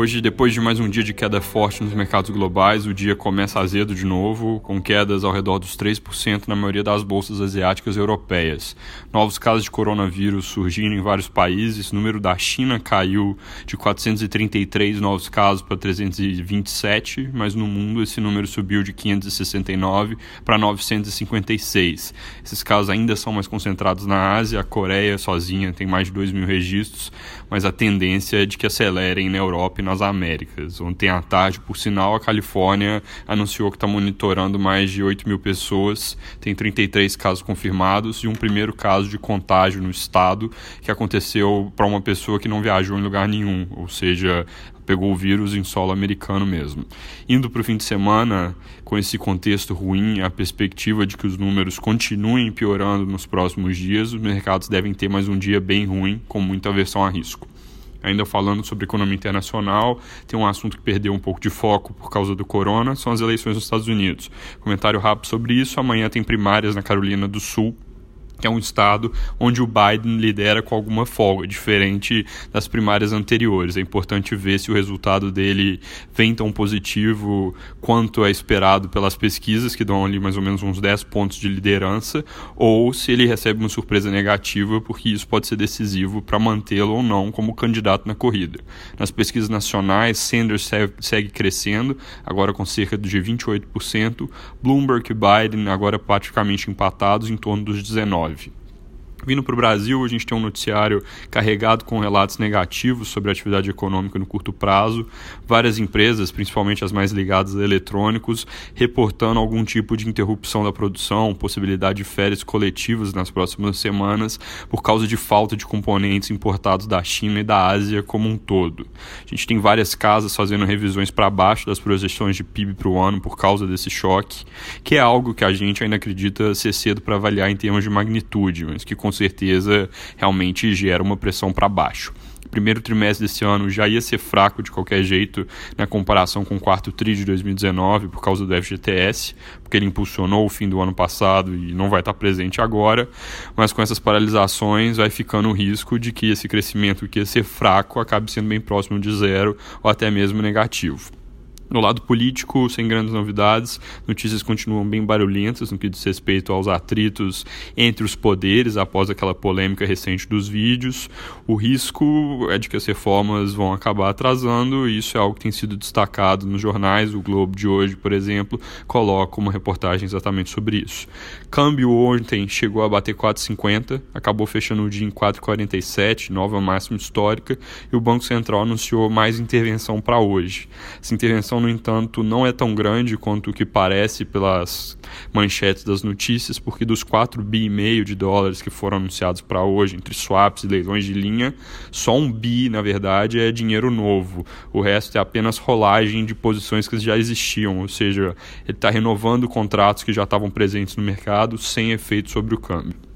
Hoje, depois de mais um dia de queda forte nos mercados globais, o dia começa azedo de novo, com quedas ao redor dos 3% na maioria das bolsas asiáticas e europeias. Novos casos de coronavírus surgindo em vários países, o número da China caiu de 433 novos casos para 327, mas no mundo esse número subiu de 569 para 956. Esses casos ainda são mais concentrados na Ásia, a Coreia sozinha tem mais de 2 mil registros, mas a tendência é de que acelerem na Europa e nas Américas. Ontem à tarde, por sinal, a Califórnia anunciou que está monitorando mais de 8 mil pessoas, tem 33 casos confirmados e um primeiro caso de contágio no estado que aconteceu para uma pessoa que não viajou em lugar nenhum, ou seja, pegou o vírus em solo americano mesmo. Indo para o fim de semana, com esse contexto ruim, a perspectiva de que os números continuem piorando nos próximos dias, os mercados devem ter mais um dia bem ruim, com muita aversão a risco. Ainda falando sobre economia internacional, tem um assunto que perdeu um pouco de foco por causa do corona, são as eleições nos Estados Unidos. Comentário rápido sobre isso, amanhã tem primárias na Carolina do Sul, que é um estado onde o Biden lidera com alguma folga, diferente das primárias anteriores. É importante ver se o resultado dele vem tão positivo quanto é esperado pelas pesquisas, que dão ali mais ou menos uns 10 pontos de liderança, ou se ele recebe uma surpresa negativa, porque isso pode ser decisivo para mantê-lo ou não como candidato na corrida. Nas pesquisas nacionais, Sanders segue crescendo, agora com cerca de 28%, Bloomberg e Biden agora praticamente empatados em torno dos 19%. 1989 Vindo para o Brasil, a gente tem um noticiário carregado com relatos negativos sobre a atividade econômica no curto prazo. Várias empresas, principalmente as mais ligadas a eletrônicos, reportando algum tipo de interrupção da produção, possibilidade de férias coletivas nas próximas semanas, por causa de falta de componentes importados da China e da Ásia como um todo. A gente tem várias casas fazendo revisões para baixo das projeções de PIB para o ano por causa desse choque, que é algo que a gente ainda acredita ser cedo para avaliar em termos de magnitude, mas que com certeza realmente gera uma pressão para baixo. Primeiro trimestre desse ano já ia ser fraco de qualquer jeito na comparação com o quarto TRI de 2019 por causa do FGTS, porque ele impulsionou o fim do ano passado e não vai estar presente agora, mas com essas paralisações vai ficando o risco de que esse crescimento que ia ser fraco acabe sendo bem próximo de zero ou até mesmo negativo. No lado político, sem grandes novidades, notícias continuam bem barulhentas no que diz respeito aos atritos entre os poderes após aquela polêmica recente dos vídeos. O risco é de que as reformas vão acabar atrasando, e isso é algo que tem sido destacado nos jornais. O Globo de hoje, por exemplo, coloca uma reportagem exatamente sobre isso. Câmbio ontem chegou a bater 4,50, acabou fechando o dia em 4,47, nova máxima histórica, e o Banco Central anunciou mais intervenção para hoje. Essa intervenção no entanto, não é tão grande quanto o que parece pelas manchetes das notícias, porque dos 4 bi e meio de dólares que foram anunciados para hoje, entre swaps e leilões de linha, só um bi, na verdade, é dinheiro novo. O resto é apenas rolagem de posições que já existiam, ou seja, ele está renovando contratos que já estavam presentes no mercado sem efeito sobre o câmbio.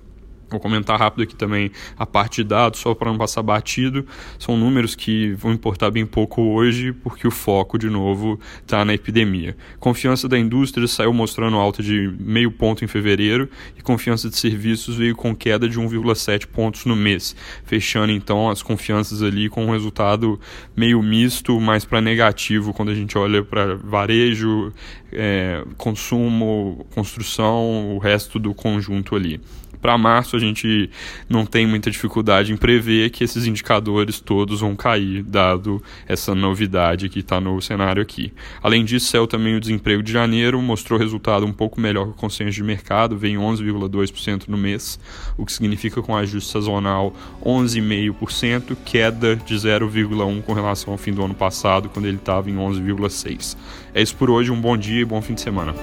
Vou comentar rápido aqui também a parte de dados, só para não passar batido. São números que vão importar bem pouco hoje, porque o foco, de novo, está na epidemia. Confiança da indústria saiu mostrando alta de meio ponto em fevereiro e confiança de serviços veio com queda de 1,7 pontos no mês, fechando então as confianças ali com um resultado meio misto, mais para negativo quando a gente olha para varejo, é, consumo, construção, o resto do conjunto ali para março gente não tem muita dificuldade em prever que esses indicadores todos vão cair, dado essa novidade que está no cenário aqui. Além disso, saiu também o desemprego de janeiro, mostrou resultado um pouco melhor que o consenso de mercado, vem 11,2% no mês, o que significa com ajuste sazonal 11,5%, queda de 0,1% com relação ao fim do ano passado, quando ele estava em 11,6%. É isso por hoje, um bom dia e bom fim de semana.